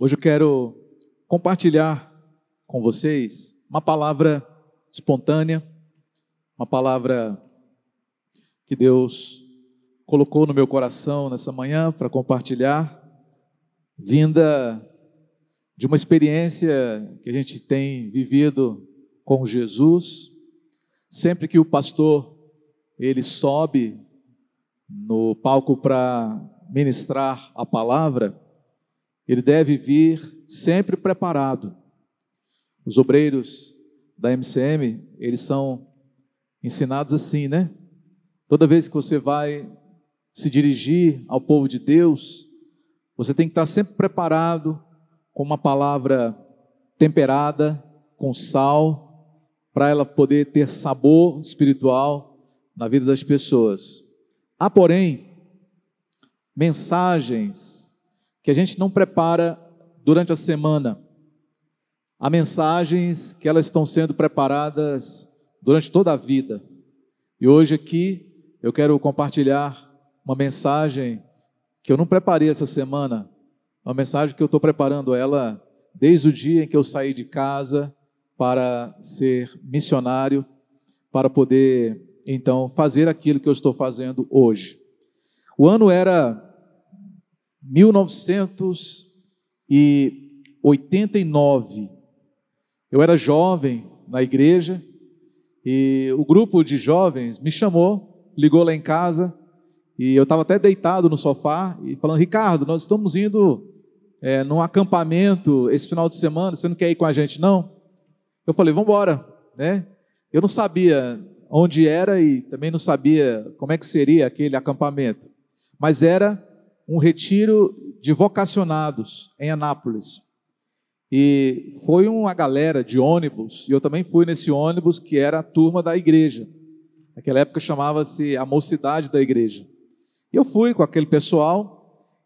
Hoje eu quero compartilhar com vocês uma palavra espontânea, uma palavra que Deus colocou no meu coração nessa manhã para compartilhar, vinda de uma experiência que a gente tem vivido com Jesus. Sempre que o pastor ele sobe no palco para ministrar a palavra, ele deve vir sempre preparado. Os obreiros da MCM, eles são ensinados assim, né? Toda vez que você vai se dirigir ao povo de Deus, você tem que estar sempre preparado com uma palavra temperada, com sal, para ela poder ter sabor espiritual na vida das pessoas. Há, porém, mensagens que a gente não prepara durante a semana. Há mensagens que elas estão sendo preparadas durante toda a vida. E hoje aqui eu quero compartilhar uma mensagem que eu não preparei essa semana, uma mensagem que eu estou preparando ela desde o dia em que eu saí de casa para ser missionário, para poder então fazer aquilo que eu estou fazendo hoje. O ano era 1989. Eu era jovem na igreja e o grupo de jovens me chamou, ligou lá em casa e eu estava até deitado no sofá e falando: Ricardo, nós estamos indo é, num acampamento esse final de semana, você não quer ir com a gente não? Eu falei: vamos embora, né? Eu não sabia onde era e também não sabia como é que seria aquele acampamento, mas era um retiro de vocacionados em Anápolis. E foi uma galera de ônibus, e eu também fui nesse ônibus que era a turma da igreja. Naquela época chamava-se a mocidade da igreja. E eu fui com aquele pessoal,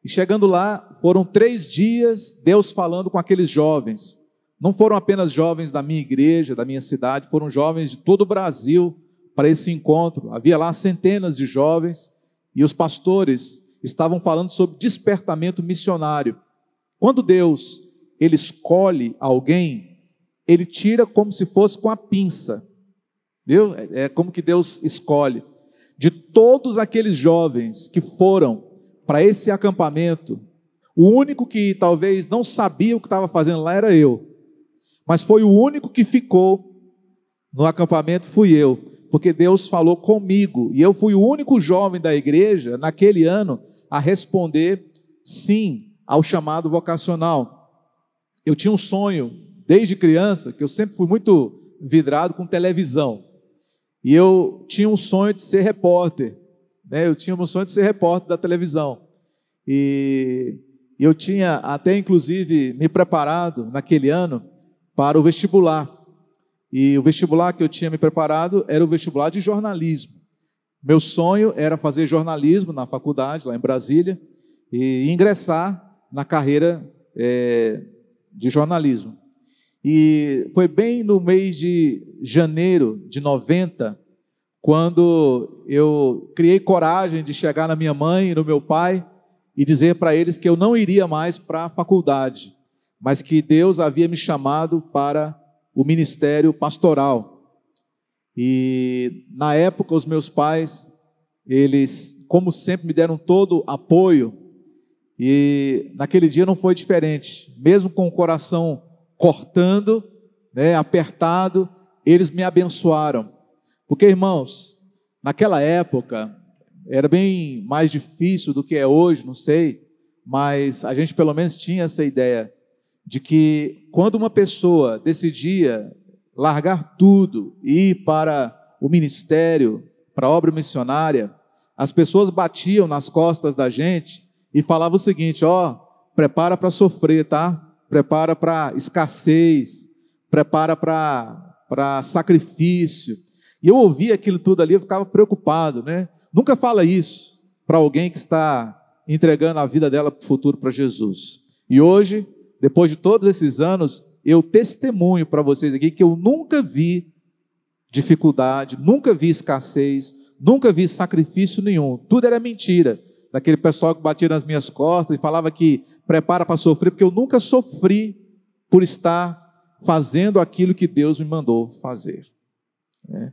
e chegando lá, foram três dias Deus falando com aqueles jovens. Não foram apenas jovens da minha igreja, da minha cidade, foram jovens de todo o Brasil para esse encontro. Havia lá centenas de jovens, e os pastores estavam falando sobre despertamento missionário. Quando Deus ele escolhe alguém, ele tira como se fosse com a pinça. Viu? É, é como que Deus escolhe. De todos aqueles jovens que foram para esse acampamento, o único que talvez não sabia o que estava fazendo lá era eu. Mas foi o único que ficou no acampamento fui eu, porque Deus falou comigo, e eu fui o único jovem da igreja naquele ano a responder sim ao chamado vocacional. Eu tinha um sonho desde criança, que eu sempre fui muito vidrado com televisão. E eu tinha um sonho de ser repórter. Né? Eu tinha um sonho de ser repórter da televisão. E eu tinha até, inclusive, me preparado naquele ano para o vestibular. E o vestibular que eu tinha me preparado era o vestibular de jornalismo. Meu sonho era fazer jornalismo na faculdade, lá em Brasília, e ingressar na carreira é, de jornalismo. E foi bem no mês de janeiro de 90, quando eu criei coragem de chegar na minha mãe e no meu pai e dizer para eles que eu não iria mais para a faculdade, mas que Deus havia me chamado para o ministério pastoral. E na época os meus pais, eles, como sempre, me deram todo apoio e naquele dia não foi diferente. Mesmo com o coração cortando, né, apertado, eles me abençoaram. Porque, irmãos, naquela época era bem mais difícil do que é hoje, não sei, mas a gente pelo menos tinha essa ideia de que quando uma pessoa decidia largar tudo e ir para o ministério, para a obra missionária, as pessoas batiam nas costas da gente e falava o seguinte: ó, prepara para sofrer, tá? Prepara para escassez, prepara para sacrifício. E eu ouvia aquilo tudo ali, eu ficava preocupado, né? Nunca fala isso para alguém que está entregando a vida dela para o futuro para Jesus. E hoje, depois de todos esses anos, eu testemunho para vocês aqui que eu nunca vi dificuldade, nunca vi escassez, nunca vi sacrifício nenhum. Tudo era mentira daquele pessoal que batia nas minhas costas e falava que prepara para sofrer, porque eu nunca sofri por estar fazendo aquilo que Deus me mandou fazer. Né?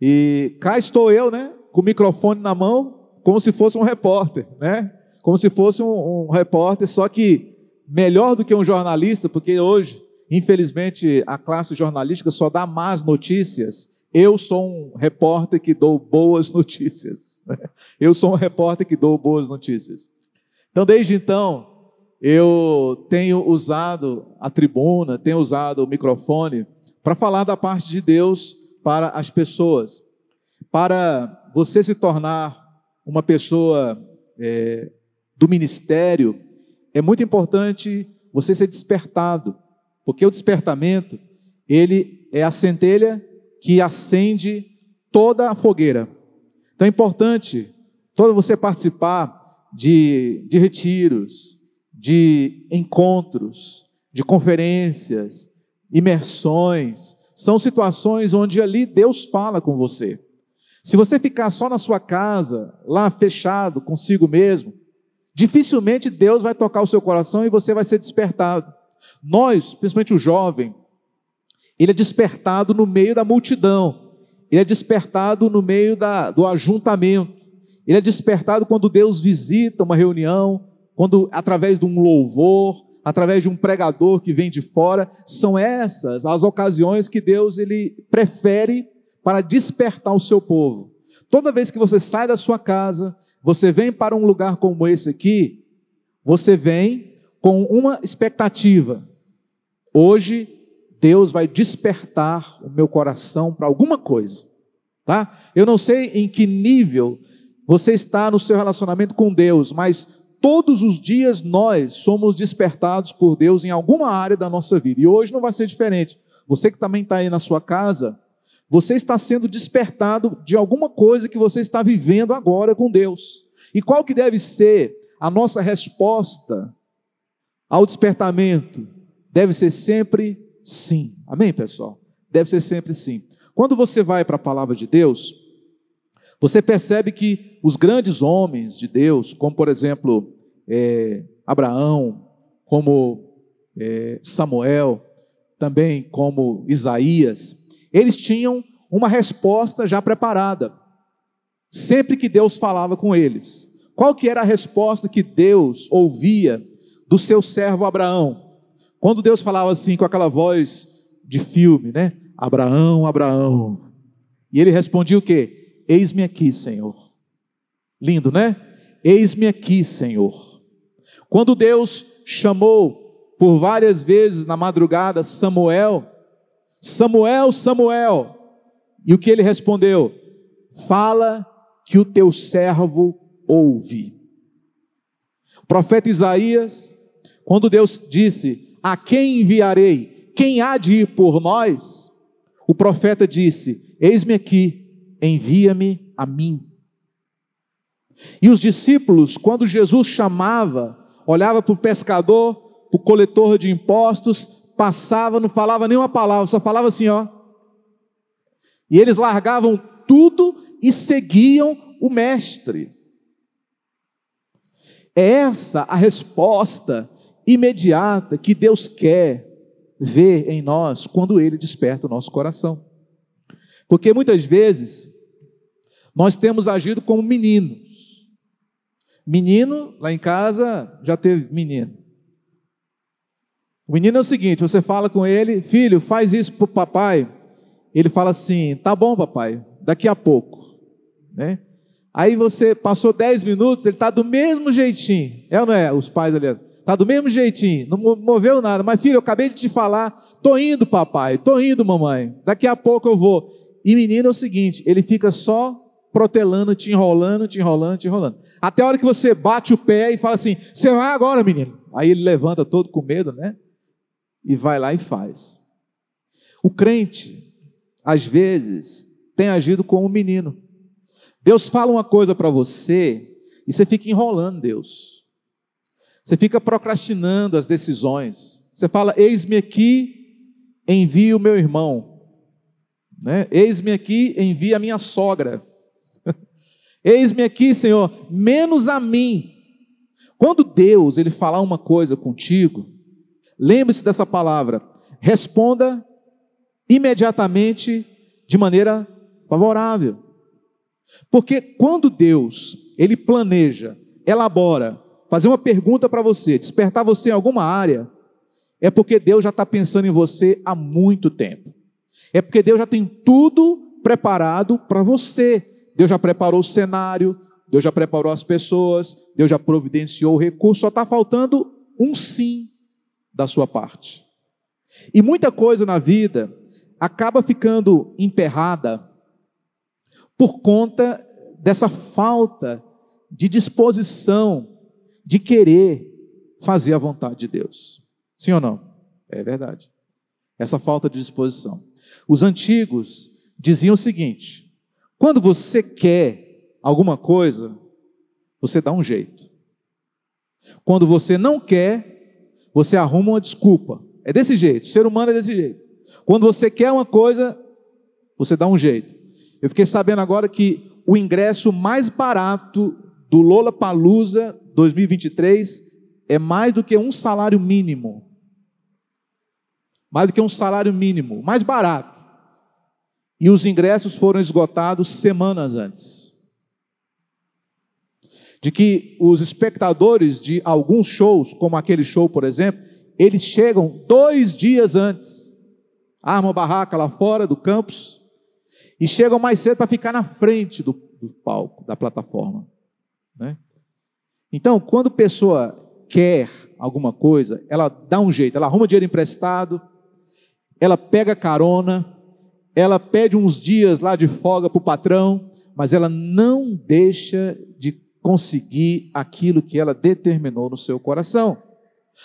E cá estou eu, né, com o microfone na mão, como se fosse um repórter, né? Como se fosse um, um repórter, só que melhor do que um jornalista, porque hoje, infelizmente, a classe jornalística só dá más notícias. Eu sou um repórter que dou boas notícias. Eu sou um repórter que dou boas notícias. Então, desde então, eu tenho usado a tribuna, tenho usado o microfone para falar da parte de Deus para as pessoas, para você se tornar uma pessoa é, do ministério, é muito importante você ser despertado, porque o despertamento ele é a centelha que acende toda a fogueira. Então é importante todo você participar de, de retiros, de encontros, de conferências, imersões. São situações onde ali Deus fala com você. Se você ficar só na sua casa, lá fechado consigo mesmo, dificilmente Deus vai tocar o seu coração e você vai ser despertado. Nós, principalmente o jovem, ele é despertado no meio da multidão, ele é despertado no meio da, do ajuntamento, ele é despertado quando Deus visita uma reunião, quando através de um louvor, através de um pregador que vem de fora, são essas as ocasiões que Deus ele prefere para despertar o seu povo. Toda vez que você sai da sua casa, você vem para um lugar como esse aqui, você vem com uma expectativa. Hoje Deus vai despertar o meu coração para alguma coisa, tá? Eu não sei em que nível você está no seu relacionamento com Deus, mas todos os dias nós somos despertados por Deus em alguma área da nossa vida. E hoje não vai ser diferente. Você que também está aí na sua casa, você está sendo despertado de alguma coisa que você está vivendo agora com Deus. E qual que deve ser a nossa resposta ao despertamento? Deve ser sempre sim. Amém, pessoal? Deve ser sempre sim. Quando você vai para a palavra de Deus, você percebe que os grandes homens de Deus, como por exemplo é, Abraão, como é, Samuel, também como Isaías, eles tinham uma resposta já preparada. Sempre que Deus falava com eles, qual que era a resposta que Deus ouvia do seu servo Abraão? Quando Deus falava assim com aquela voz de filme, né? Abraão, Abraão. E ele respondia o quê? Eis-me aqui, Senhor. Lindo, né? Eis-me aqui, Senhor. Quando Deus chamou por várias vezes na madrugada Samuel, Samuel, Samuel, e o que ele respondeu? Fala que o teu servo ouve. O profeta Isaías, quando Deus disse: A quem enviarei? Quem há de ir por nós? O profeta disse: Eis-me aqui, envia-me a mim. E os discípulos, quando Jesus chamava, olhava para o pescador, para o coletor de impostos, passava, não falava nenhuma palavra, só falava assim, ó. E eles largavam tudo e seguiam o mestre. É essa a resposta imediata que Deus quer ver em nós quando Ele desperta o nosso coração. Porque muitas vezes nós temos agido como meninos. Menino, lá em casa, já teve menino. O menino é o seguinte: você fala com ele, filho, faz isso para o papai. Ele fala assim: tá bom, papai, daqui a pouco. Né? Aí você passou 10 minutos, ele está do mesmo jeitinho. É ou não é? Os pais ali. Está do mesmo jeitinho, não moveu nada. Mas, filho, eu acabei de te falar, tô indo, papai, tô indo, mamãe. Daqui a pouco eu vou. E menino é o seguinte, ele fica só protelando, te enrolando, te enrolando, te enrolando. Até a hora que você bate o pé e fala assim: "Você vai agora, menino". Aí ele levanta todo com medo, né? E vai lá e faz. O crente, às vezes, tem agido como um menino. Deus fala uma coisa para você e você fica enrolando Deus. Você fica procrastinando as decisões. Você fala: "Eis-me aqui, envie o meu irmão". Né? Eis-me aqui, envia a minha sogra. Eis-me aqui, Senhor, menos a mim. Quando Deus ele falar uma coisa contigo, lembre-se dessa palavra. Responda imediatamente de maneira favorável. Porque quando Deus, ele planeja, elabora, fazer uma pergunta para você, despertar você em alguma área, é porque Deus já está pensando em você há muito tempo. É porque Deus já tem tudo preparado para você. Deus já preparou o cenário, Deus já preparou as pessoas, Deus já providenciou o recurso, só está faltando um sim da sua parte. E muita coisa na vida acaba ficando emperrada por conta dessa falta de disposição de querer fazer a vontade de Deus. Sim ou não? É verdade. Essa falta de disposição. Os antigos diziam o seguinte: quando você quer alguma coisa, você dá um jeito. Quando você não quer, você arruma uma desculpa. É desse jeito. O ser humano é desse jeito. Quando você quer uma coisa, você dá um jeito. Eu fiquei sabendo agora que o ingresso mais barato do Lola Palusa 2023 é mais do que um salário mínimo. Mais do que um salário mínimo, mais barato. E os ingressos foram esgotados semanas antes. De que os espectadores de alguns shows, como aquele show, por exemplo, eles chegam dois dias antes, armam barraca lá fora do campus, e chegam mais cedo para ficar na frente do, do palco, da plataforma. Né? Então, quando pessoa quer alguma coisa, ela dá um jeito, ela arruma dinheiro emprestado, ela pega carona, ela pede uns dias lá de folga para o patrão, mas ela não deixa de conseguir aquilo que ela determinou no seu coração.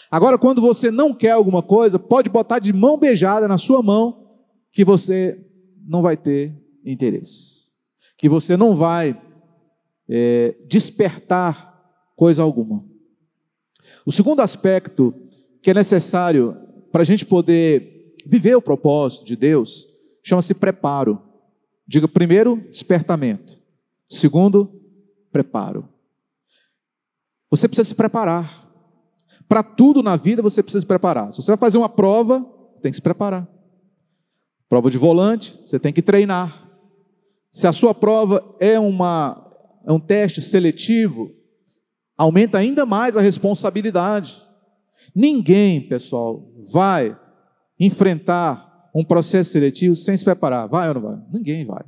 Agora, quando você não quer alguma coisa, pode botar de mão beijada na sua mão, que você não vai ter interesse. Que você não vai é, despertar coisa alguma. O segundo aspecto que é necessário para a gente poder viver o propósito de Deus chama-se preparo. Diga primeiro, despertamento. Segundo, preparo. Você precisa se preparar. Para tudo na vida você precisa se preparar. Se você vai fazer uma prova, tem que se preparar. Prova de volante, você tem que treinar. Se a sua prova é, uma, é um teste seletivo, aumenta ainda mais a responsabilidade. Ninguém, pessoal, vai enfrentar um processo seletivo sem se preparar. Vai ou não vai? Ninguém vai.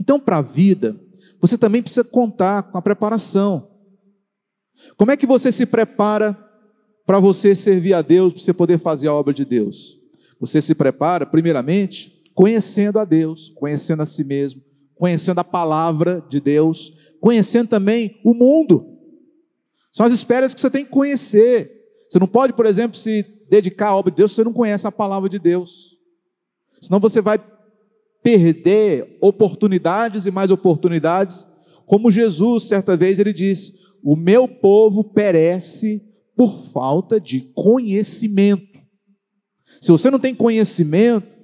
Então, para a vida, você também precisa contar com a preparação. Como é que você se prepara para você servir a Deus, para você poder fazer a obra de Deus? Você se prepara, primeiramente, conhecendo a Deus, conhecendo a si mesmo, conhecendo a palavra de Deus, conhecendo também o mundo. São as esferas que você tem que conhecer. Você não pode, por exemplo, se dedicar à obra de Deus se você não conhece a palavra de Deus. Senão você vai perder oportunidades e mais oportunidades, como Jesus, certa vez, ele disse: O meu povo perece por falta de conhecimento. Se você não tem conhecimento,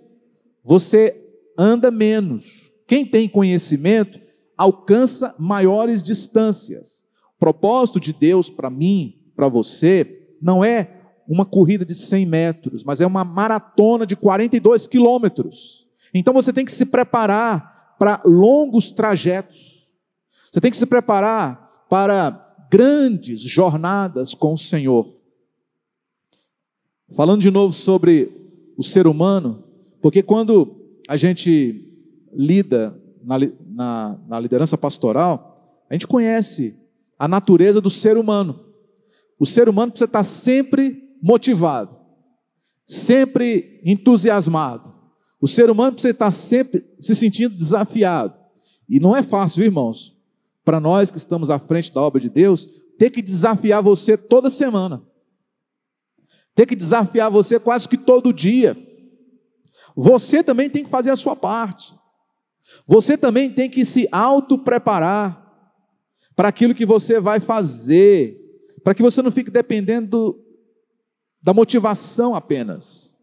você anda menos, quem tem conhecimento alcança maiores distâncias. O propósito de Deus para mim, para você, não é uma corrida de 100 metros, mas é uma maratona de 42 quilômetros. Então você tem que se preparar para longos trajetos. Você tem que se preparar para grandes jornadas com o Senhor. Falando de novo sobre o ser humano, porque quando a gente lida na, na, na liderança pastoral, a gente conhece a natureza do ser humano. O ser humano precisa estar sempre motivado, sempre entusiasmado. O ser humano precisa estar sempre se sentindo desafiado. E não é fácil, irmãos, para nós que estamos à frente da obra de Deus, ter que desafiar você toda semana. Ter que desafiar você quase que todo dia. Você também tem que fazer a sua parte. Você também tem que se auto-preparar para aquilo que você vai fazer, para que você não fique dependendo da motivação apenas.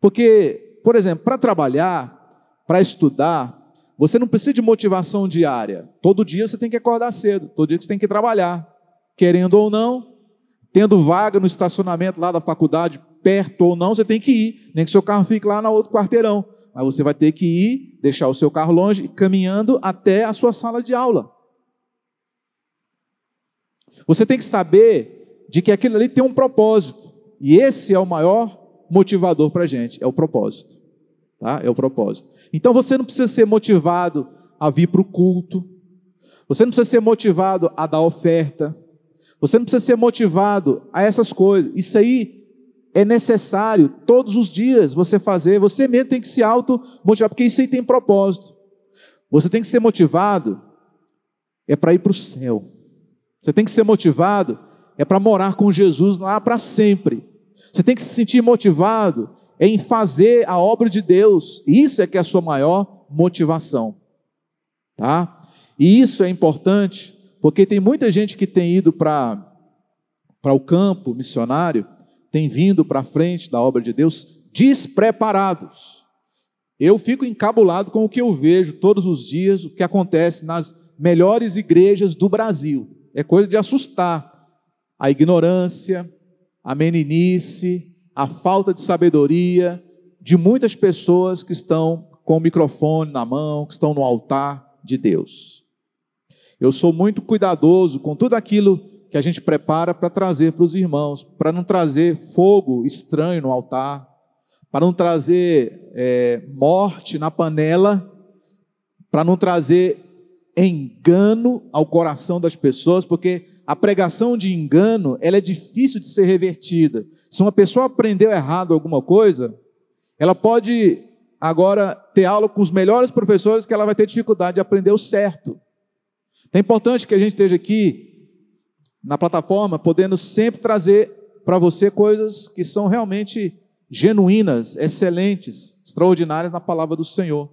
Porque, por exemplo, para trabalhar, para estudar, você não precisa de motivação diária. Todo dia você tem que acordar cedo, todo dia você tem que trabalhar, querendo ou não, tendo vaga no estacionamento lá da faculdade, perto ou não, você tem que ir, nem que seu carro fique lá no outro quarteirão. Mas você vai ter que ir, deixar o seu carro longe, caminhando até a sua sala de aula. Você tem que saber de que aquilo ali tem um propósito. E esse é o maior motivador para a gente, é o propósito. Tá? É o propósito. Então você não precisa ser motivado a vir para o culto. Você não precisa ser motivado a dar oferta. Você não precisa ser motivado a essas coisas. Isso aí é necessário todos os dias você fazer. Você mesmo tem que se auto-motivar, porque isso aí tem propósito. Você tem que ser motivado é para ir para o céu. Você tem que ser motivado é para morar com Jesus lá para sempre. Você tem que se sentir motivado em fazer a obra de Deus. Isso é que é a sua maior motivação. Tá? E isso é importante, porque tem muita gente que tem ido para para o campo missionário, tem vindo para frente da obra de Deus despreparados. Eu fico encabulado com o que eu vejo todos os dias, o que acontece nas melhores igrejas do Brasil. É coisa de assustar. A ignorância, a meninice, a falta de sabedoria de muitas pessoas que estão com o microfone na mão, que estão no altar de Deus. Eu sou muito cuidadoso com tudo aquilo que a gente prepara para trazer para os irmãos, para não trazer fogo estranho no altar, para não trazer é, morte na panela, para não trazer engano ao coração das pessoas, porque a pregação de engano ela é difícil de ser revertida. Se uma pessoa aprendeu errado alguma coisa, ela pode agora ter aula com os melhores professores que ela vai ter dificuldade de aprender o certo. Então é importante que a gente esteja aqui na plataforma, podendo sempre trazer para você coisas que são realmente genuínas, excelentes, extraordinárias na palavra do Senhor,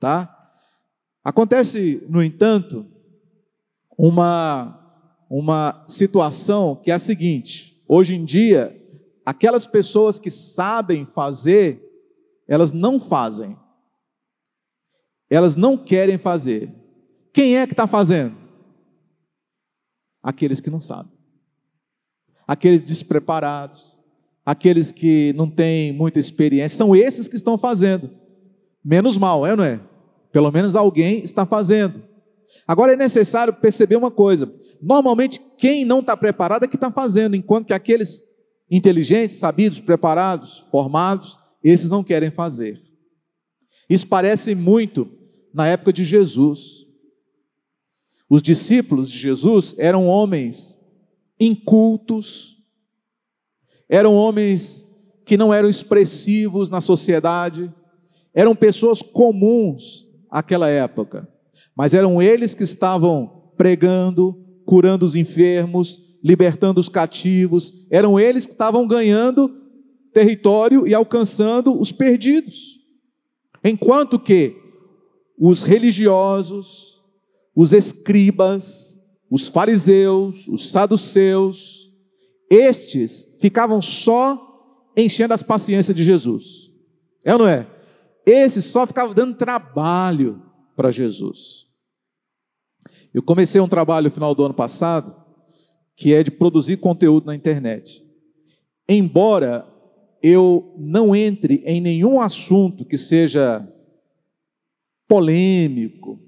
tá? Acontece, no entanto, uma uma situação que é a seguinte: hoje em dia, aquelas pessoas que sabem fazer, elas não fazem. Elas não querem fazer. Quem é que está fazendo? Aqueles que não sabem. Aqueles despreparados. Aqueles que não têm muita experiência. São esses que estão fazendo. Menos mal, é ou não é? Pelo menos alguém está fazendo. Agora é necessário perceber uma coisa: normalmente quem não está preparado é que está fazendo, enquanto que aqueles inteligentes, sabidos, preparados, formados, esses não querem fazer. Isso parece muito na época de Jesus. Os discípulos de Jesus eram homens incultos, eram homens que não eram expressivos na sociedade, eram pessoas comuns àquela época mas eram eles que estavam pregando, curando os enfermos, libertando os cativos, eram eles que estavam ganhando território e alcançando os perdidos. Enquanto que os religiosos, os escribas, os fariseus, os saduceus, estes ficavam só enchendo as paciências de Jesus. É ou não é? Esses só ficavam dando trabalho para Jesus. Eu comecei um trabalho no final do ano passado, que é de produzir conteúdo na internet. Embora eu não entre em nenhum assunto que seja polêmico,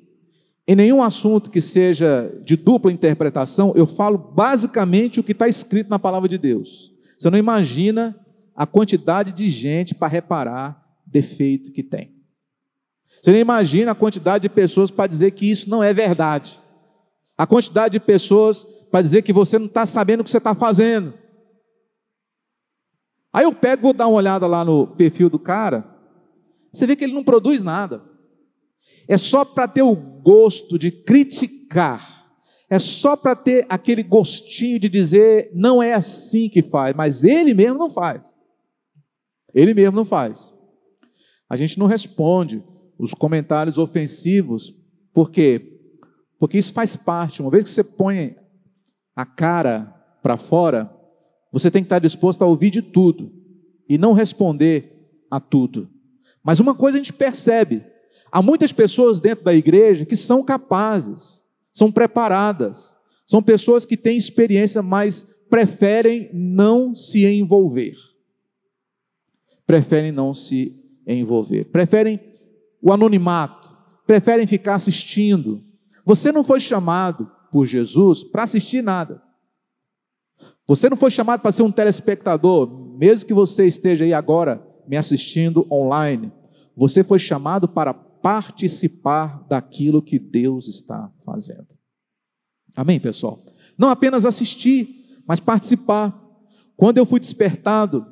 em nenhum assunto que seja de dupla interpretação, eu falo basicamente o que está escrito na palavra de Deus. Você não imagina a quantidade de gente para reparar defeito que tem. Você não imagina a quantidade de pessoas para dizer que isso não é verdade. A quantidade de pessoas para dizer que você não está sabendo o que você está fazendo. Aí eu pego, vou dar uma olhada lá no perfil do cara, você vê que ele não produz nada. É só para ter o gosto de criticar. É só para ter aquele gostinho de dizer, não é assim que faz, mas ele mesmo não faz. Ele mesmo não faz. A gente não responde os comentários ofensivos, porque porque isso faz parte. Uma vez que você põe a cara para fora, você tem que estar disposto a ouvir de tudo e não responder a tudo. Mas uma coisa a gente percebe: Há muitas pessoas dentro da igreja que são capazes, são preparadas, são pessoas que têm experiência, mas preferem não se envolver. Preferem não se envolver. Preferem o anonimato, preferem ficar assistindo. Você não foi chamado por Jesus para assistir nada. Você não foi chamado para ser um telespectador, mesmo que você esteja aí agora me assistindo online. Você foi chamado para participar daquilo que Deus está fazendo. Amém, pessoal? Não apenas assistir, mas participar. Quando eu fui despertado,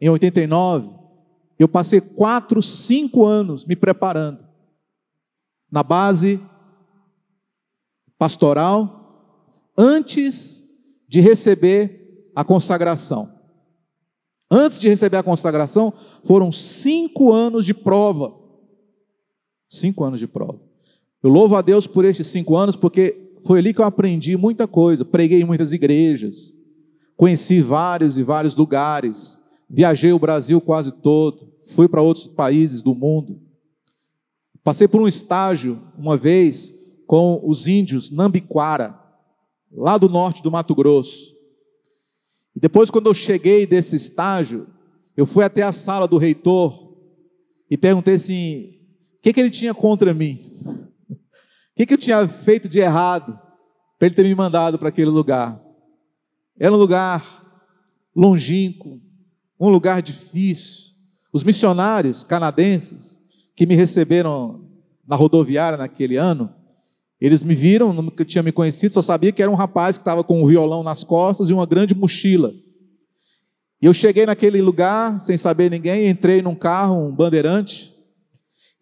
em 89, eu passei quatro, cinco anos me preparando na base pastoral, antes de receber a consagração. Antes de receber a consagração, foram cinco anos de prova. Cinco anos de prova. Eu louvo a Deus por esses cinco anos, porque foi ali que eu aprendi muita coisa. Preguei em muitas igrejas, conheci vários e vários lugares, viajei o Brasil quase todo, fui para outros países do mundo. Passei por um estágio uma vez com os índios Nambiquara, lá do norte do Mato Grosso. E depois, quando eu cheguei desse estágio, eu fui até a sala do reitor e perguntei assim: que, que ele tinha contra mim? O que, que eu tinha feito de errado para ele ter me mandado para aquele lugar? Era um lugar longínquo, um lugar difícil. Os missionários canadenses que me receberam na rodoviária naquele ano, eles me viram, nunca tinha me conhecido, só sabia que era um rapaz que estava com um violão nas costas e uma grande mochila. E eu cheguei naquele lugar sem saber ninguém, entrei num carro, um bandeirante,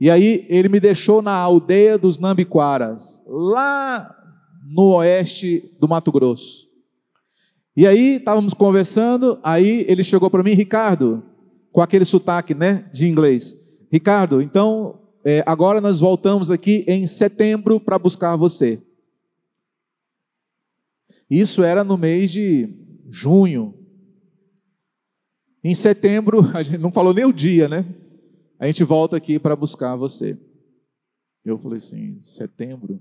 e aí ele me deixou na aldeia dos Nambiquaras, lá no oeste do Mato Grosso. E aí estávamos conversando, aí ele chegou para mim, Ricardo, com aquele sotaque, né, de inglês. Ricardo, então é, agora nós voltamos aqui em setembro para buscar você. Isso era no mês de junho. Em setembro, a gente não falou nem o dia, né? A gente volta aqui para buscar você. Eu falei assim, setembro.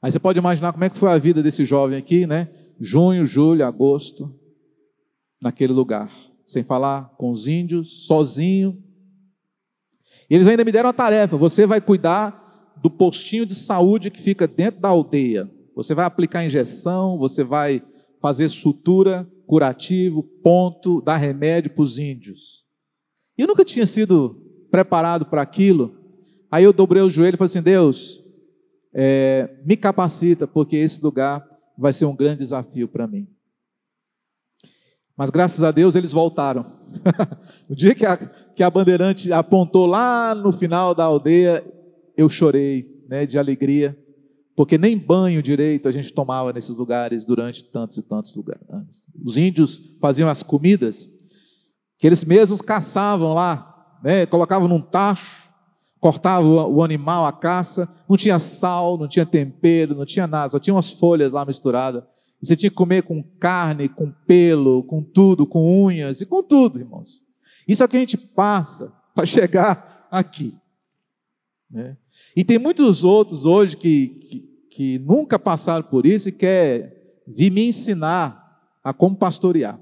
Aí você pode imaginar como é que foi a vida desse jovem aqui, né? Junho, julho, agosto, naquele lugar, sem falar com os índios, sozinho. E eles ainda me deram a tarefa: você vai cuidar do postinho de saúde que fica dentro da aldeia. Você vai aplicar injeção, você vai fazer sutura, curativo, ponto, dar remédio para os índios. Eu nunca tinha sido preparado para aquilo. Aí eu dobrei o joelho e falei assim: Deus, é, me capacita, porque esse lugar vai ser um grande desafio para mim. Mas graças a Deus eles voltaram. o dia que a, que a bandeirante apontou lá no final da aldeia, eu chorei né, de alegria, porque nem banho direito a gente tomava nesses lugares durante tantos e tantos lugares. Os índios faziam as comidas que eles mesmos caçavam lá, né? colocavam num tacho, cortavam o animal, a caça, não tinha sal, não tinha tempero, não tinha nada, só tinha umas folhas lá misturadas. E você tinha que comer com carne, com pelo, com tudo, com unhas e com tudo, irmãos. Isso é o que a gente passa para chegar aqui. Né? E tem muitos outros hoje que, que, que nunca passaram por isso e quer vir me ensinar a como pastorear.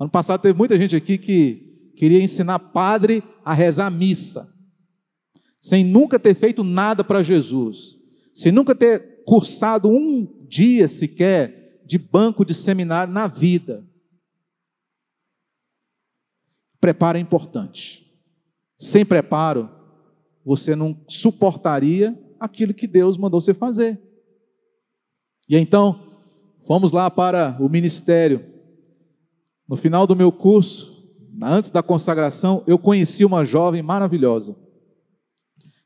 Ano passado teve muita gente aqui que queria ensinar padre a rezar missa, sem nunca ter feito nada para Jesus, sem nunca ter cursado um dia sequer de banco de seminário na vida. Preparo é importante. Sem preparo, você não suportaria aquilo que Deus mandou você fazer. E então, fomos lá para o ministério no final do meu curso, antes da consagração, eu conheci uma jovem maravilhosa,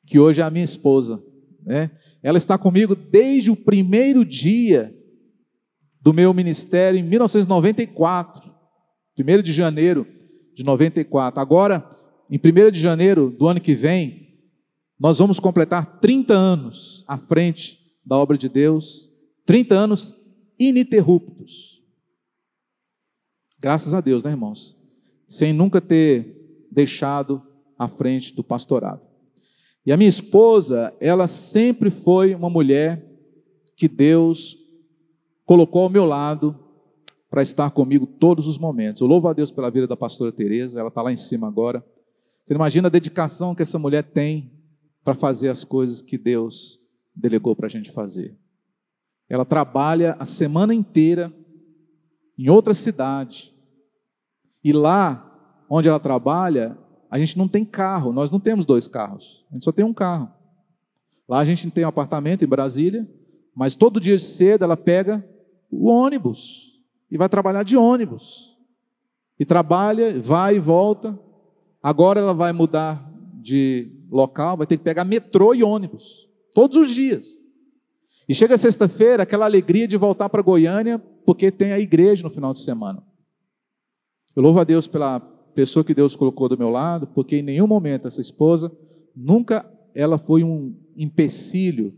que hoje é a minha esposa. Né? Ela está comigo desde o primeiro dia do meu ministério, em 1994, 1 de janeiro de 94. Agora, em 1 de janeiro do ano que vem, nós vamos completar 30 anos à frente da obra de Deus, 30 anos ininterruptos. Graças a Deus, né, irmãos? Sem nunca ter deixado à frente do pastorado. E a minha esposa, ela sempre foi uma mulher que Deus colocou ao meu lado para estar comigo todos os momentos. Eu louvo a Deus pela vida da pastora Teresa, ela está lá em cima agora. Você imagina a dedicação que essa mulher tem para fazer as coisas que Deus delegou para a gente fazer. Ela trabalha a semana inteira em outra cidade. E lá onde ela trabalha, a gente não tem carro, nós não temos dois carros, a gente só tem um carro. Lá a gente tem um apartamento em Brasília, mas todo dia cedo ela pega o ônibus e vai trabalhar de ônibus. E trabalha, vai e volta. Agora ela vai mudar de local, vai ter que pegar metrô e ônibus, todos os dias. E chega sexta-feira, aquela alegria de voltar para Goiânia, porque tem a igreja no final de semana. Eu louvo a Deus pela pessoa que Deus colocou do meu lado, porque em nenhum momento essa esposa, nunca ela foi um empecilho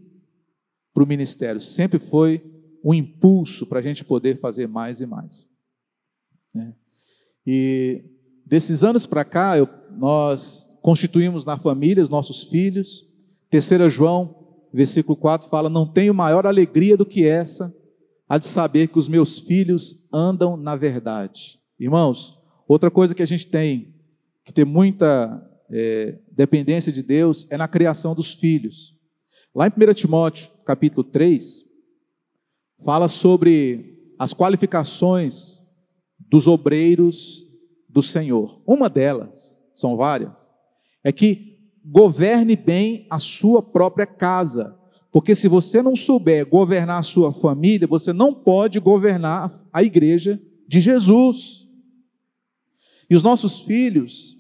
para o ministério, sempre foi um impulso para a gente poder fazer mais e mais. Né? E desses anos para cá, eu, nós constituímos na família os nossos filhos. Terceira João, versículo 4, fala: Não tenho maior alegria do que essa, a de saber que os meus filhos andam na verdade. Irmãos, outra coisa que a gente tem que ter muita é, dependência de Deus é na criação dos filhos. Lá em 1 Timóteo, capítulo 3, fala sobre as qualificações dos obreiros do Senhor. Uma delas, são várias, é que governe bem a sua própria casa. Porque se você não souber governar a sua família, você não pode governar a igreja de Jesus. E os nossos filhos,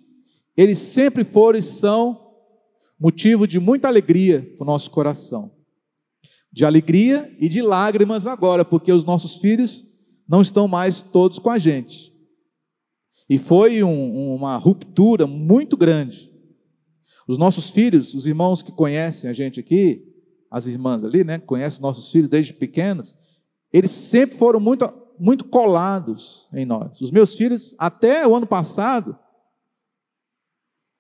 eles sempre foram e são motivo de muita alegria para o nosso coração de alegria e de lágrimas agora, porque os nossos filhos não estão mais todos com a gente. E foi um, uma ruptura muito grande. Os nossos filhos, os irmãos que conhecem a gente aqui, as irmãs ali, né, conhecem nossos filhos desde pequenos, eles sempre foram muito, muito colados em nós. Os meus filhos, até o ano passado,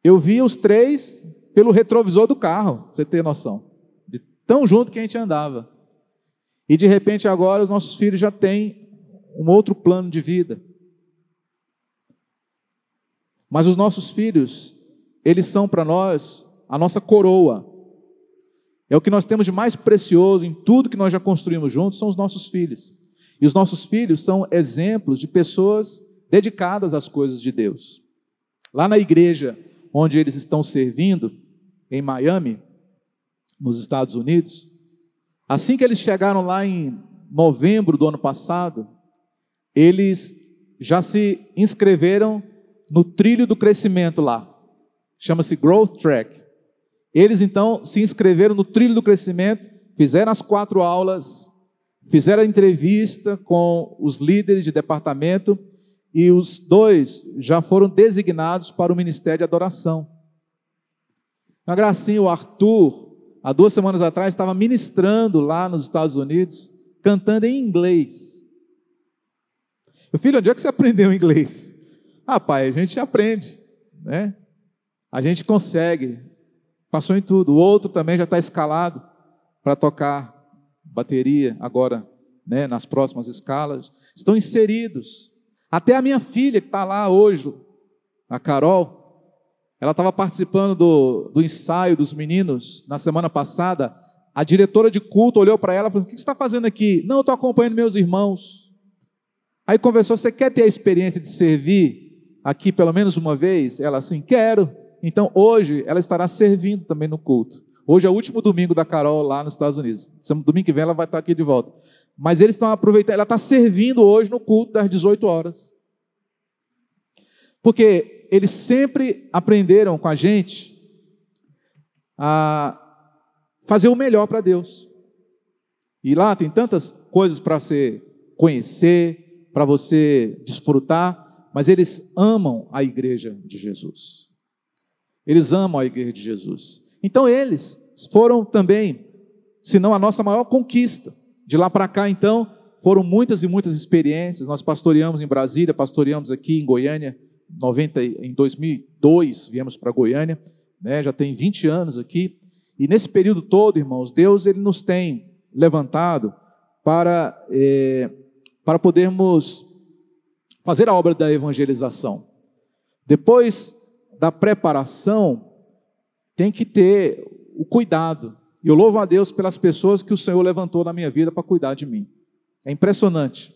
eu via os três pelo retrovisor do carro, você ter noção tão junto que a gente andava. E de repente agora os nossos filhos já têm um outro plano de vida. Mas os nossos filhos, eles são para nós a nossa coroa. É o que nós temos de mais precioso em tudo que nós já construímos juntos, são os nossos filhos. E os nossos filhos são exemplos de pessoas dedicadas às coisas de Deus. Lá na igreja onde eles estão servindo, em Miami, nos Estados Unidos. Assim que eles chegaram lá em novembro do ano passado, eles já se inscreveram no trilho do crescimento lá. Chama-se Growth Track. Eles então se inscreveram no trilho do crescimento, fizeram as quatro aulas, fizeram entrevista com os líderes de departamento e os dois já foram designados para o ministério de adoração. Uma gracinha, o Arthur há duas semanas atrás, estava ministrando lá nos Estados Unidos, cantando em inglês. Meu filho, onde é que você aprendeu inglês? Ah, pai, a gente aprende, né? A gente consegue. Passou em tudo. O outro também já está escalado para tocar bateria agora, né, nas próximas escalas. Estão inseridos. Até a minha filha que está lá hoje, a Carol, ela estava participando do, do ensaio dos meninos na semana passada. A diretora de culto olhou para ela e falou: assim, O que você está fazendo aqui? Não, eu estou acompanhando meus irmãos. Aí conversou: Você quer ter a experiência de servir aqui pelo menos uma vez? Ela assim: Quero. Então hoje ela estará servindo também no culto. Hoje é o último domingo da Carol lá nos Estados Unidos. Domingo que vem ela vai estar aqui de volta. Mas eles estão aproveitando, ela está servindo hoje no culto das 18 horas. Porque eles sempre aprenderam com a gente a fazer o melhor para Deus. E lá tem tantas coisas para você conhecer, para você desfrutar, mas eles amam a igreja de Jesus. Eles amam a igreja de Jesus. Então eles foram também, se não a nossa maior conquista. De lá para cá, então, foram muitas e muitas experiências. Nós pastoreamos em Brasília, pastoreamos aqui em Goiânia, 90, em 2002 viemos para Goiânia né? já tem 20 anos aqui, e nesse período todo, irmãos, Deus ele nos tem levantado para, é, para podermos fazer a obra da evangelização. Depois da preparação, tem que ter o cuidado. E eu louvo a Deus pelas pessoas que o Senhor levantou na minha vida para cuidar de mim. É impressionante.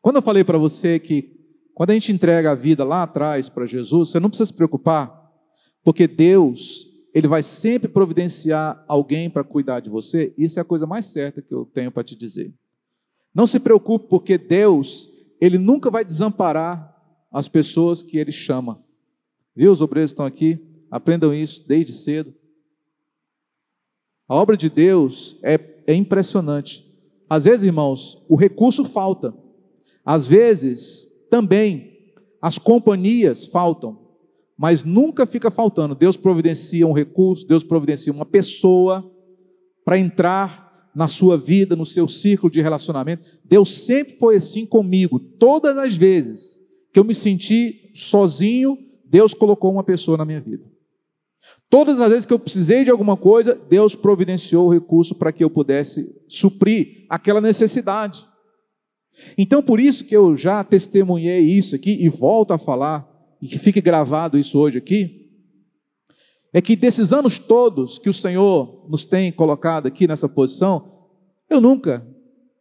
Quando eu falei para você que quando a gente entrega a vida lá atrás para Jesus, você não precisa se preocupar, porque Deus, Ele vai sempre providenciar alguém para cuidar de você. Isso é a coisa mais certa que eu tenho para te dizer. Não se preocupe, porque Deus, Ele nunca vai desamparar as pessoas que Ele chama. Viu? Os obreiros estão aqui, aprendam isso desde cedo. A obra de Deus é, é impressionante. Às vezes, irmãos, o recurso falta. Às vezes, também, as companhias faltam. Mas nunca fica faltando. Deus providencia um recurso, Deus providencia uma pessoa para entrar na sua vida, no seu círculo de relacionamento. Deus sempre foi assim comigo. Todas as vezes que eu me senti sozinho, Deus colocou uma pessoa na minha vida. Todas as vezes que eu precisei de alguma coisa, Deus providenciou o recurso para que eu pudesse suprir aquela necessidade. Então, por isso que eu já testemunhei isso aqui e volto a falar, e que fique gravado isso hoje aqui, é que desses anos todos que o Senhor nos tem colocado aqui nessa posição, eu nunca,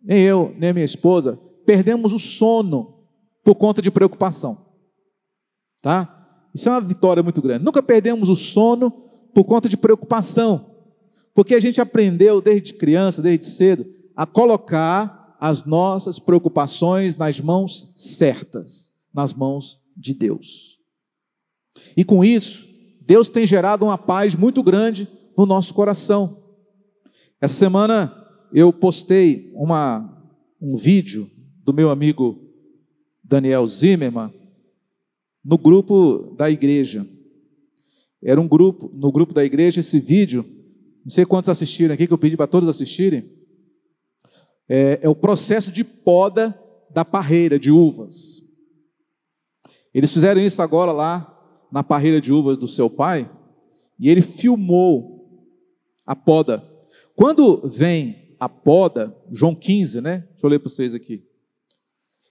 nem eu, nem minha esposa, perdemos o sono por conta de preocupação. Tá? Isso é uma vitória muito grande. Nunca perdemos o sono por conta de preocupação, porque a gente aprendeu desde criança, desde cedo, a colocar as nossas preocupações nas mãos certas, nas mãos de Deus. E com isso, Deus tem gerado uma paz muito grande no nosso coração. Essa semana eu postei uma, um vídeo do meu amigo Daniel Zimmermann no grupo da igreja. Era um grupo, no grupo da igreja, esse vídeo, não sei quantos assistiram aqui, que eu pedi para todos assistirem. É, é o processo de poda da parreira de uvas. Eles fizeram isso agora lá na parreira de uvas do seu pai, e ele filmou a poda. Quando vem a poda, João 15, né? Deixa eu ler para vocês aqui.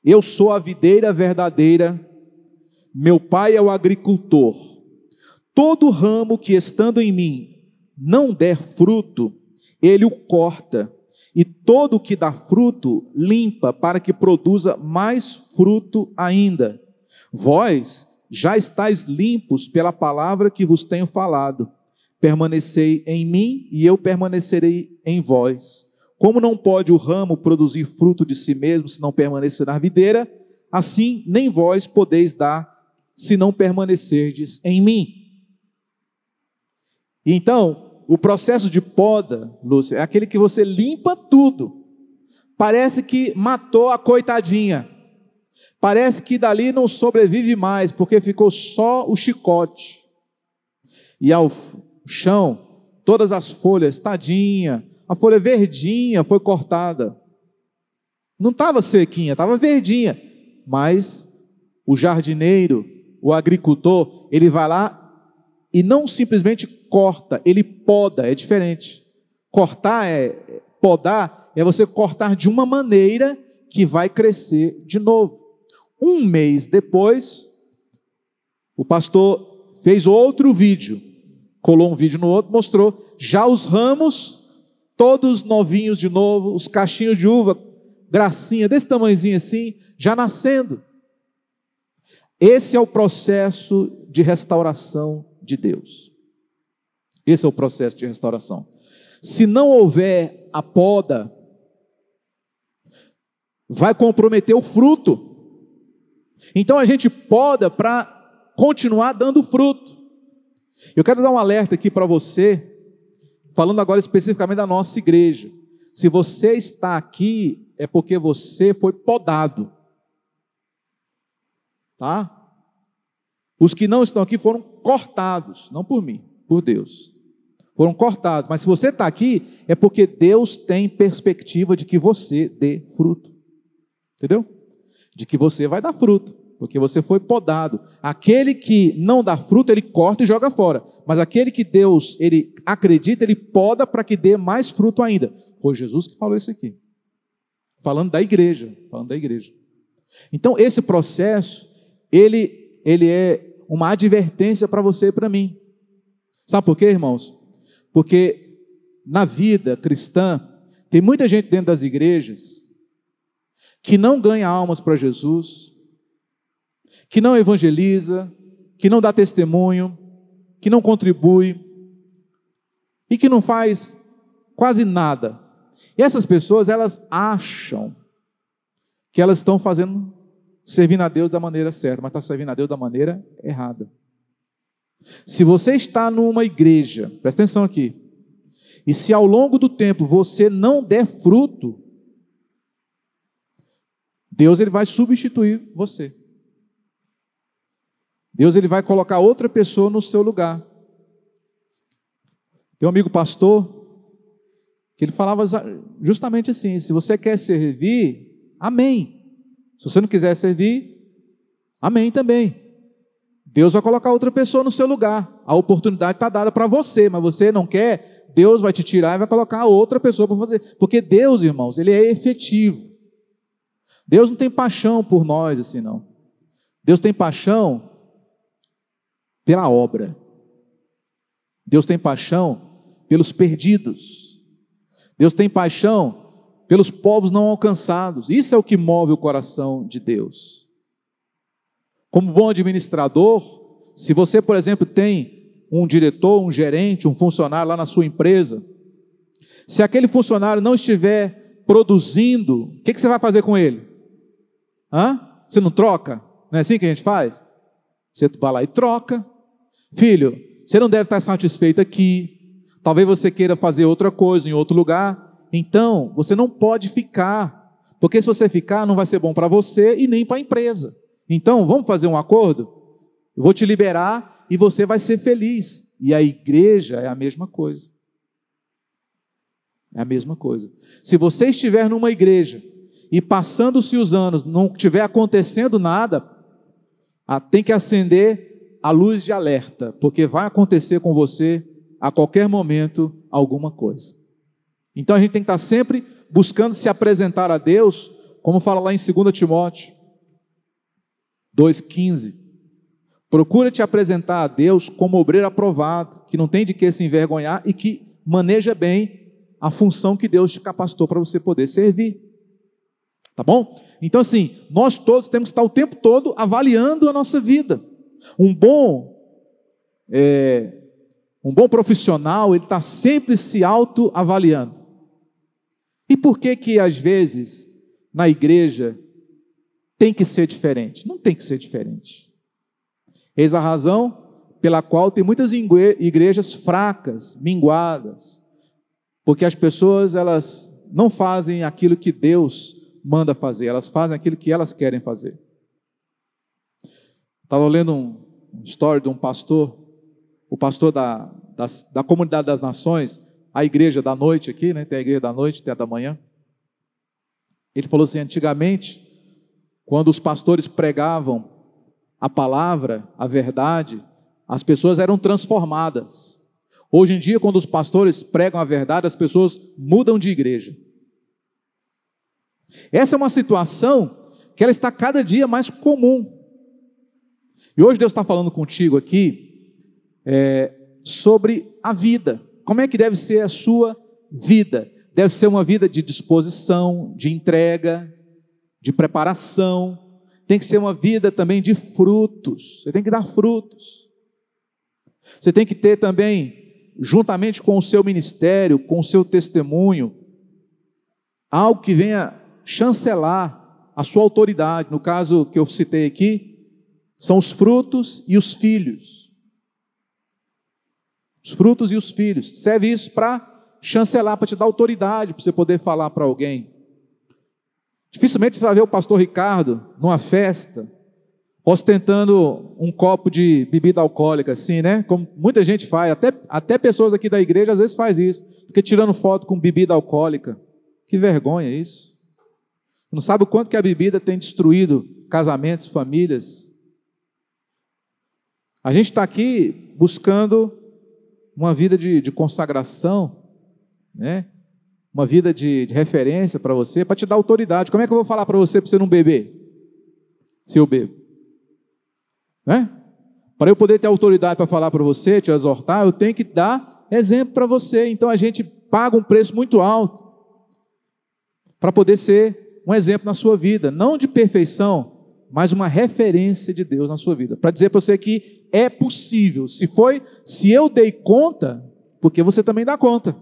Eu sou a videira verdadeira meu pai é o agricultor. Todo ramo que estando em mim não der fruto, ele o corta, e todo o que dá fruto limpa, para que produza mais fruto ainda. Vós já estáis limpos pela palavra que vos tenho falado. Permanecei em mim e eu permanecerei em vós. Como não pode o ramo produzir fruto de si mesmo se não permanecer na videira, assim nem vós podeis dar se não permanecerdes em mim. Então, o processo de poda, Lúcia, é aquele que você limpa tudo. Parece que matou a coitadinha. Parece que dali não sobrevive mais, porque ficou só o chicote. E ao chão, todas as folhas, tadinha, a folha verdinha foi cortada. Não estava sequinha, estava verdinha. Mas o jardineiro o agricultor, ele vai lá e não simplesmente corta, ele poda, é diferente. Cortar é podar é você cortar de uma maneira que vai crescer de novo. Um mês depois, o pastor fez outro vídeo, colou um vídeo no outro, mostrou já os ramos todos novinhos de novo, os cachinhos de uva, gracinha desse tamanhozinho assim, já nascendo. Esse é o processo de restauração de Deus. Esse é o processo de restauração. Se não houver a poda, vai comprometer o fruto. Então a gente poda para continuar dando fruto. Eu quero dar um alerta aqui para você, falando agora especificamente da nossa igreja. Se você está aqui, é porque você foi podado tá? Os que não estão aqui foram cortados, não por mim, por Deus. Foram cortados, mas se você está aqui, é porque Deus tem perspectiva de que você dê fruto. Entendeu? De que você vai dar fruto. porque você foi podado. Aquele que não dá fruto, ele corta e joga fora. Mas aquele que Deus, ele acredita, ele poda para que dê mais fruto ainda. Foi Jesus que falou isso aqui. Falando da igreja, falando da igreja. Então, esse processo, ele, ele é uma advertência para você e para mim. Sabe por quê, irmãos? Porque na vida cristã, tem muita gente dentro das igrejas que não ganha almas para Jesus, que não evangeliza, que não dá testemunho, que não contribui e que não faz quase nada. E essas pessoas, elas acham que elas estão fazendo, servindo a Deus da maneira certa, mas está servindo a Deus da maneira errada. Se você está numa igreja, presta atenção aqui, e se ao longo do tempo você não der fruto, Deus ele vai substituir você. Deus ele vai colocar outra pessoa no seu lugar. Tem um amigo pastor que ele falava justamente assim: se você quer servir, amém. Se você não quiser servir, amém também. Deus vai colocar outra pessoa no seu lugar. A oportunidade está dada para você, mas você não quer, Deus vai te tirar e vai colocar outra pessoa para fazer. Porque Deus, irmãos, ele é efetivo. Deus não tem paixão por nós assim, não. Deus tem paixão pela obra. Deus tem paixão pelos perdidos. Deus tem paixão pelos povos não alcançados. Isso é o que move o coração de Deus. Como bom administrador, se você, por exemplo, tem um diretor, um gerente, um funcionário lá na sua empresa, se aquele funcionário não estiver produzindo, o que, que você vai fazer com ele? Hã? Você não troca? Não é assim que a gente faz? Você vai lá e troca. Filho, você não deve estar satisfeito aqui. Talvez você queira fazer outra coisa em outro lugar. Então, você não pode ficar. Porque se você ficar, não vai ser bom para você e nem para a empresa. Então, vamos fazer um acordo? Eu vou te liberar e você vai ser feliz. E a igreja é a mesma coisa. É a mesma coisa. Se você estiver numa igreja e passando-se os anos, não estiver acontecendo nada, tem que acender a luz de alerta, porque vai acontecer com você a qualquer momento alguma coisa. Então a gente tem que estar sempre buscando se apresentar a Deus, como fala lá em 2 Timóteo 2,15. Procura te apresentar a Deus como obreiro aprovado, que não tem de que se envergonhar e que maneja bem a função que Deus te capacitou para você poder servir. Tá bom? Então, assim, nós todos temos que estar o tempo todo avaliando a nossa vida. Um bom, é, um bom profissional, ele está sempre se autoavaliando. E por que que às vezes na igreja tem que ser diferente? Não tem que ser diferente. Eis a razão pela qual tem muitas igrejas fracas, minguadas, porque as pessoas elas não fazem aquilo que Deus manda fazer, elas fazem aquilo que elas querem fazer. Estava lendo um, um story de um pastor, o pastor da, da, da comunidade das nações, a igreja da noite aqui, né? Tem a igreja da noite, tem a da manhã. Ele falou assim: antigamente, quando os pastores pregavam a palavra, a verdade, as pessoas eram transformadas. Hoje em dia, quando os pastores pregam a verdade, as pessoas mudam de igreja. Essa é uma situação que ela está cada dia mais comum. E hoje Deus está falando contigo aqui é, sobre a vida. Como é que deve ser a sua vida? Deve ser uma vida de disposição, de entrega, de preparação. Tem que ser uma vida também de frutos. Você tem que dar frutos. Você tem que ter também, juntamente com o seu ministério, com o seu testemunho, algo que venha chancelar a sua autoridade. No caso que eu citei aqui, são os frutos e os filhos. Os frutos e os filhos. Serve isso para chancelar, para te dar autoridade, para você poder falar para alguém. Dificilmente você vai ver o pastor Ricardo numa festa, ostentando um copo de bebida alcoólica, assim, né? Como muita gente faz, até, até pessoas aqui da igreja às vezes faz isso, porque tirando foto com bebida alcoólica. Que vergonha isso. Não sabe o quanto que a bebida tem destruído casamentos, famílias. A gente está aqui buscando uma vida de, de consagração, né? uma vida de, de referência para você, para te dar autoridade. Como é que eu vou falar para você para você não beber? Se eu bebo. Né? Para eu poder ter autoridade para falar para você, te exortar, eu tenho que dar exemplo para você. Então a gente paga um preço muito alto para poder ser um exemplo na sua vida, não de perfeição, mas uma referência de Deus na sua vida, para dizer para você que é possível. Se foi, se eu dei conta, porque você também dá conta.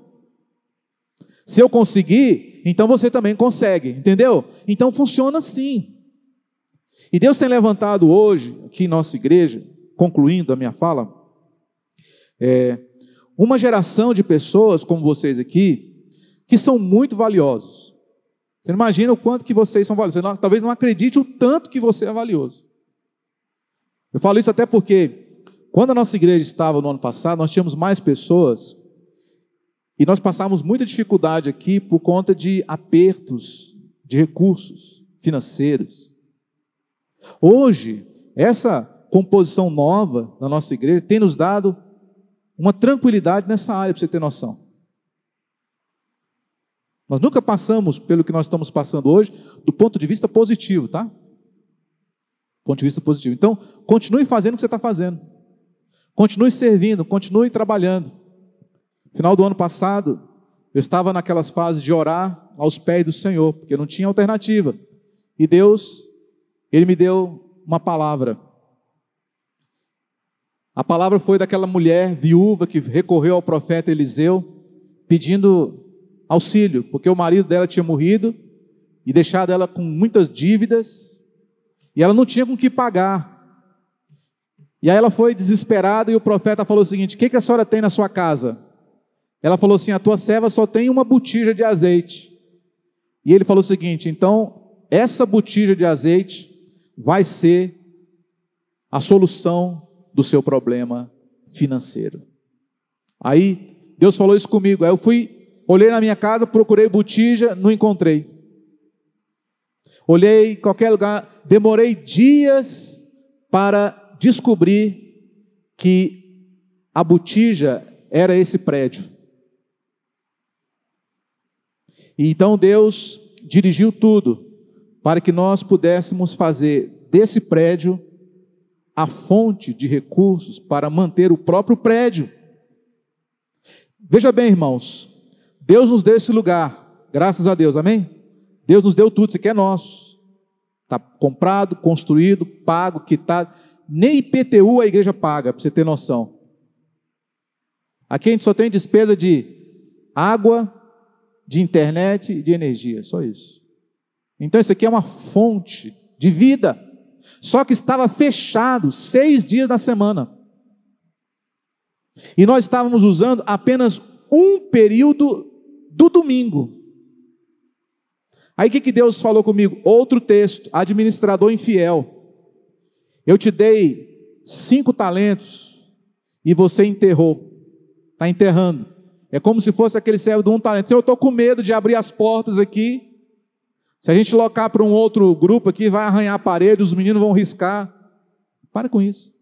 Se eu conseguir, então você também consegue, entendeu? Então funciona assim. E Deus tem levantado hoje, aqui em nossa igreja, concluindo a minha fala, é, uma geração de pessoas como vocês aqui, que são muito valiosos. Você não imagina o quanto que vocês são valiosos. Você não, talvez não acredite o tanto que você é valioso. Eu falo isso até porque, quando a nossa igreja estava no ano passado, nós tínhamos mais pessoas e nós passamos muita dificuldade aqui por conta de apertos de recursos financeiros. Hoje, essa composição nova da nossa igreja tem nos dado uma tranquilidade nessa área, para você ter noção. Nós nunca passamos pelo que nós estamos passando hoje do ponto de vista positivo, tá? Ponto de vista positivo. Então, continue fazendo o que você está fazendo. Continue servindo, continue trabalhando. Final do ano passado, eu estava naquelas fases de orar aos pés do Senhor, porque não tinha alternativa. E Deus, Ele me deu uma palavra. A palavra foi daquela mulher viúva que recorreu ao profeta Eliseu, pedindo auxílio, porque o marido dela tinha morrido e deixado ela com muitas dívidas, e ela não tinha com que pagar. E aí ela foi desesperada e o profeta falou o seguinte: O que, que a senhora tem na sua casa? Ela falou assim: A tua serva só tem uma botija de azeite. E ele falou o seguinte: Então, essa botija de azeite vai ser a solução do seu problema financeiro. Aí Deus falou isso comigo. Aí eu fui, olhei na minha casa, procurei botija, não encontrei. Olhei em qualquer lugar, demorei dias para descobrir que a botija era esse prédio. E então Deus dirigiu tudo para que nós pudéssemos fazer desse prédio a fonte de recursos para manter o próprio prédio. Veja bem, irmãos, Deus nos deu esse lugar, graças a Deus, amém? Deus nos deu tudo, isso aqui é nosso. Está comprado, construído, pago, quitado. Nem IPTU a igreja paga, para você ter noção. Aqui a gente só tem despesa de água, de internet e de energia, só isso. Então isso aqui é uma fonte de vida. Só que estava fechado seis dias na semana. E nós estávamos usando apenas um período do domingo. Aí o que, que Deus falou comigo? Outro texto, administrador infiel. Eu te dei cinco talentos e você enterrou. Está enterrando. É como se fosse aquele servo de um talento. Eu estou com medo de abrir as portas aqui se a gente locar para um outro grupo aqui, vai arranhar a parede, os meninos vão riscar. Para com isso.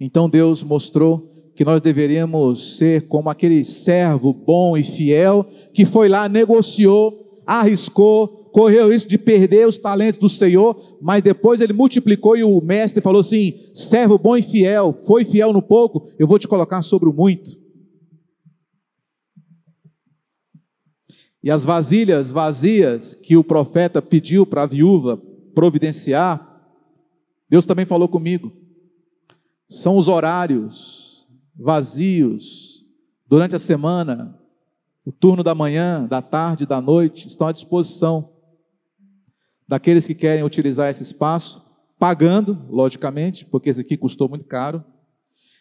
Então Deus mostrou que nós deveríamos ser como aquele servo bom e fiel que foi lá, negociou, arriscou, correu risco de perder os talentos do Senhor, mas depois ele multiplicou e o mestre falou assim: servo bom e fiel, foi fiel no pouco, eu vou te colocar sobre o muito. E as vasilhas vazias que o profeta pediu para a viúva providenciar, Deus também falou comigo. São os horários vazios durante a semana, o turno da manhã, da tarde, da noite, estão à disposição daqueles que querem utilizar esse espaço, pagando, logicamente, porque esse aqui custou muito caro.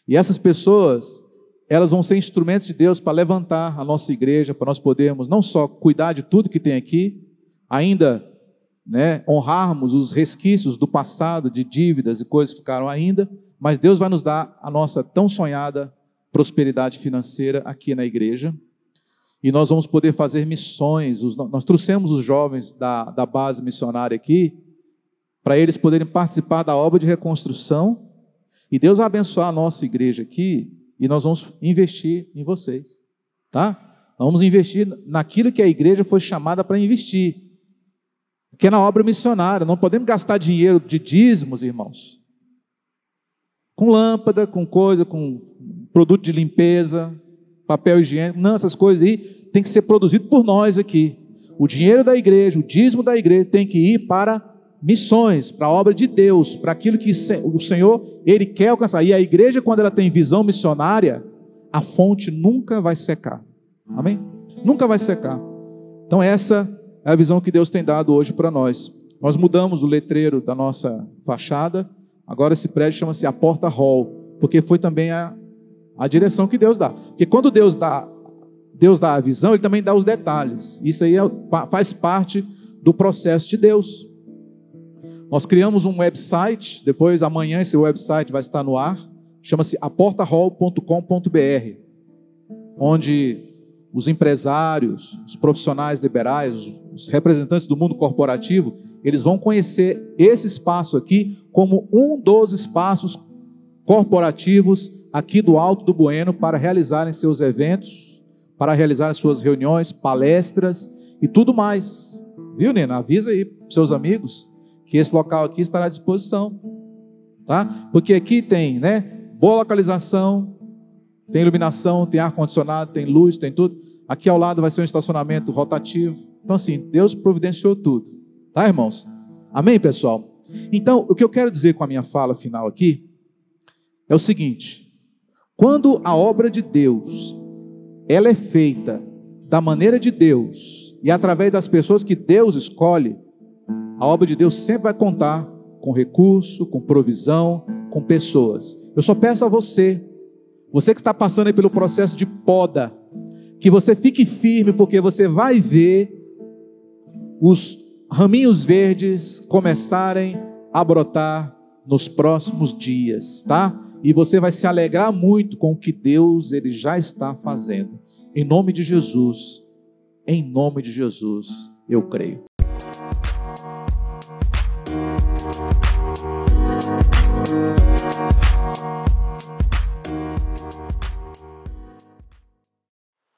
E essas pessoas, elas vão ser instrumentos de Deus para levantar a nossa igreja, para nós podermos não só cuidar de tudo que tem aqui, ainda né, honrarmos os resquícios do passado, de dívidas e coisas que ficaram ainda, mas Deus vai nos dar a nossa tão sonhada prosperidade financeira aqui na igreja. E nós vamos poder fazer missões. Nós trouxemos os jovens da, da base missionária aqui para eles poderem participar da obra de reconstrução. E Deus vai abençoar a nossa igreja aqui e nós vamos investir em vocês, tá? Vamos investir naquilo que a igreja foi chamada para investir, que é na obra missionária. Não podemos gastar dinheiro de dízimos, irmãos, com lâmpada, com coisa, com produto de limpeza, papel higiênico. Não, essas coisas aí tem que ser produzido por nós aqui. O dinheiro da igreja, o dízimo da igreja tem que ir para missões, para a obra de Deus, para aquilo que o Senhor ele quer alcançar. E a igreja, quando ela tem visão missionária, a fonte nunca vai secar. Amém? Nunca vai secar. Então, essa é a visão que Deus tem dado hoje para nós. Nós mudamos o letreiro da nossa fachada, agora esse prédio chama-se a Porta Hall, porque foi também a, a direção que Deus dá. Porque quando Deus dá, Deus dá a visão, Ele também dá os detalhes. Isso aí é, faz parte do processo de Deus. Nós criamos um website, depois amanhã esse website vai estar no ar, chama-se aportahall.com.br, onde os empresários, os profissionais liberais, os representantes do mundo corporativo, eles vão conhecer esse espaço aqui como um dos espaços corporativos aqui do Alto do Bueno para realizarem seus eventos, para realizar suas reuniões, palestras e tudo mais. Viu, Nina? Avisa aí seus amigos que esse local aqui estará à disposição, tá? Porque aqui tem, né, boa localização, tem iluminação, tem ar condicionado, tem luz, tem tudo. Aqui ao lado vai ser um estacionamento rotativo. Então assim, Deus providenciou tudo, tá, irmãos? Amém, pessoal. Então, o que eu quero dizer com a minha fala final aqui é o seguinte: quando a obra de Deus ela é feita da maneira de Deus e através das pessoas que Deus escolhe, a obra de Deus sempre vai contar com recurso, com provisão, com pessoas. Eu só peço a você, você que está passando aí pelo processo de poda, que você fique firme, porque você vai ver os raminhos verdes começarem a brotar nos próximos dias, tá? E você vai se alegrar muito com o que Deus ele já está fazendo. Em nome de Jesus, em nome de Jesus, eu creio.